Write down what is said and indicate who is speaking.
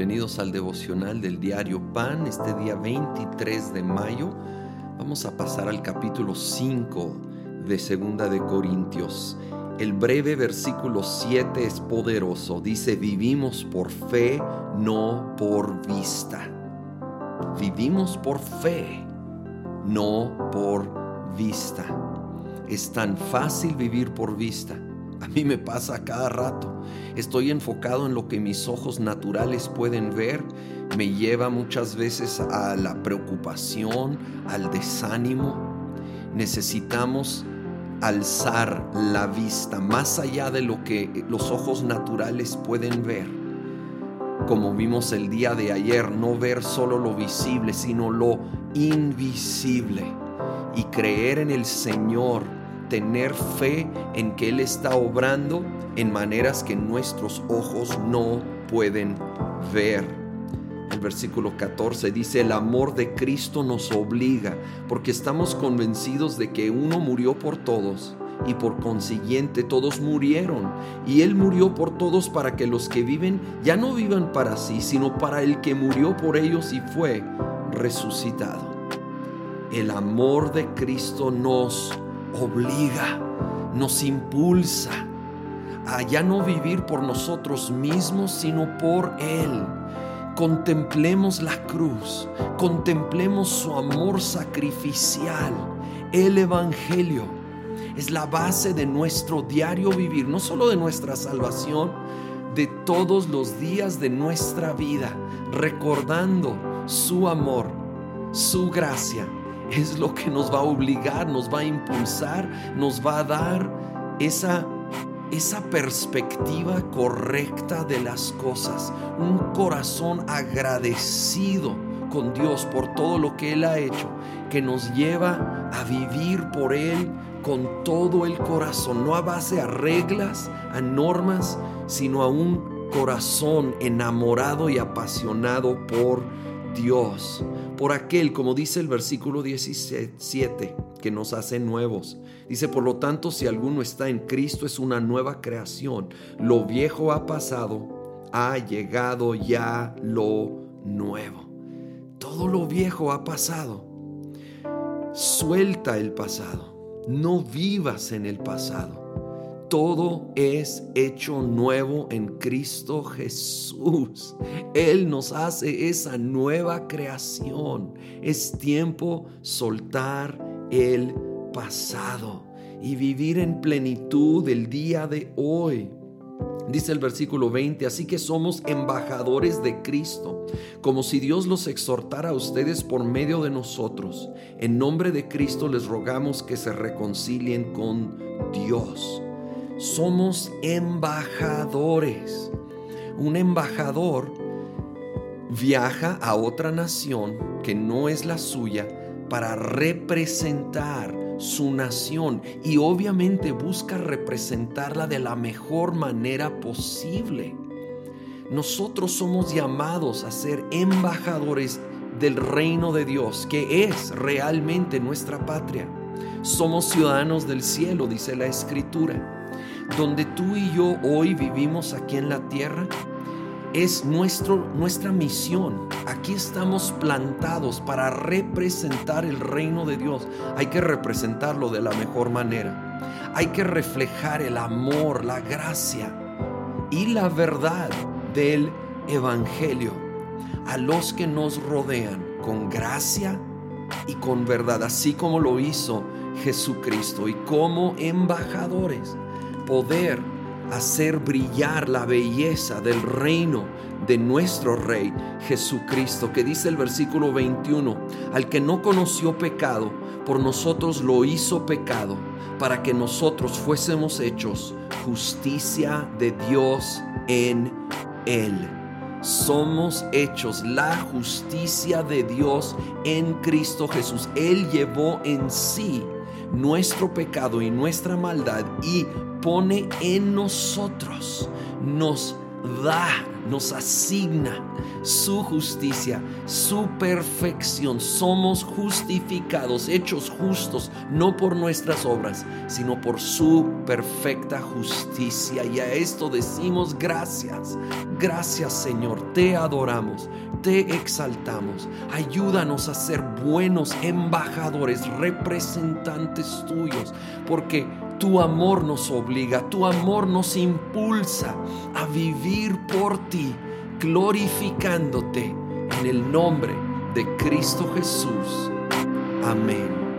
Speaker 1: bienvenidos al devocional del diario Pan, este día 23 de mayo. Vamos a pasar al capítulo 5 de Segunda de Corintios. El breve versículo 7 es poderoso. Dice, vivimos por fe, no por vista. Vivimos por fe, no por vista. Es tan fácil vivir por vista a mí me pasa cada rato. Estoy enfocado en lo que mis ojos naturales pueden ver. Me lleva muchas veces a la preocupación, al desánimo. Necesitamos alzar la vista más allá de lo que los ojos naturales pueden ver. Como vimos el día de ayer, no ver solo lo visible, sino lo invisible. Y creer en el Señor tener fe en que Él está obrando en maneras que nuestros ojos no pueden ver. El versículo 14 dice, el amor de Cristo nos obliga porque estamos convencidos de que uno murió por todos y por consiguiente todos murieron. Y Él murió por todos para que los que viven ya no vivan para sí, sino para el que murió por ellos y fue resucitado. El amor de Cristo nos obliga, nos impulsa a ya no vivir por nosotros mismos, sino por Él. Contemplemos la cruz, contemplemos su amor sacrificial. El Evangelio es la base de nuestro diario vivir, no solo de nuestra salvación, de todos los días de nuestra vida, recordando su amor, su gracia es lo que nos va a obligar, nos va a impulsar, nos va a dar esa, esa perspectiva correcta de las cosas, un corazón agradecido con Dios por todo lo que Él ha hecho, que nos lleva a vivir por Él con todo el corazón, no a base a reglas, a normas, sino a un corazón enamorado y apasionado por Dios, por aquel, como dice el versículo 17, que nos hace nuevos. Dice, por lo tanto, si alguno está en Cristo, es una nueva creación. Lo viejo ha pasado, ha llegado ya lo nuevo. Todo lo viejo ha pasado. Suelta el pasado. No vivas en el pasado todo es hecho nuevo en Cristo Jesús. Él nos hace esa nueva creación. Es tiempo soltar el pasado y vivir en plenitud el día de hoy. Dice el versículo 20, así que somos embajadores de Cristo, como si Dios los exhortara a ustedes por medio de nosotros. En nombre de Cristo les rogamos que se reconcilien con Dios somos embajadores. Un embajador viaja a otra nación que no es la suya para representar su nación y obviamente busca representarla de la mejor manera posible. Nosotros somos llamados a ser embajadores del reino de Dios, que es realmente nuestra patria. Somos ciudadanos del cielo, dice la escritura donde tú y yo hoy vivimos aquí en la tierra, es nuestro, nuestra misión. Aquí estamos plantados para representar el reino de Dios. Hay que representarlo de la mejor manera. Hay que reflejar el amor, la gracia y la verdad del Evangelio a los que nos rodean con gracia y con verdad, así como lo hizo Jesucristo y como embajadores poder hacer brillar la belleza del reino de nuestro Rey Jesucristo, que dice el versículo 21, al que no conoció pecado, por nosotros lo hizo pecado, para que nosotros fuésemos hechos justicia de Dios en él. Somos hechos la justicia de Dios en Cristo Jesús. Él llevó en sí nuestro pecado y nuestra maldad y pone en nosotros, nos da, nos asigna su justicia, su perfección. Somos justificados, hechos justos, no por nuestras obras, sino por su perfecta justicia. Y a esto decimos gracias. Gracias Señor, te adoramos, te exaltamos. Ayúdanos a ser buenos embajadores, representantes tuyos, porque tu amor nos obliga, tu amor nos impulsa a por ti, glorificándote en el nombre de Cristo Jesús. Amén.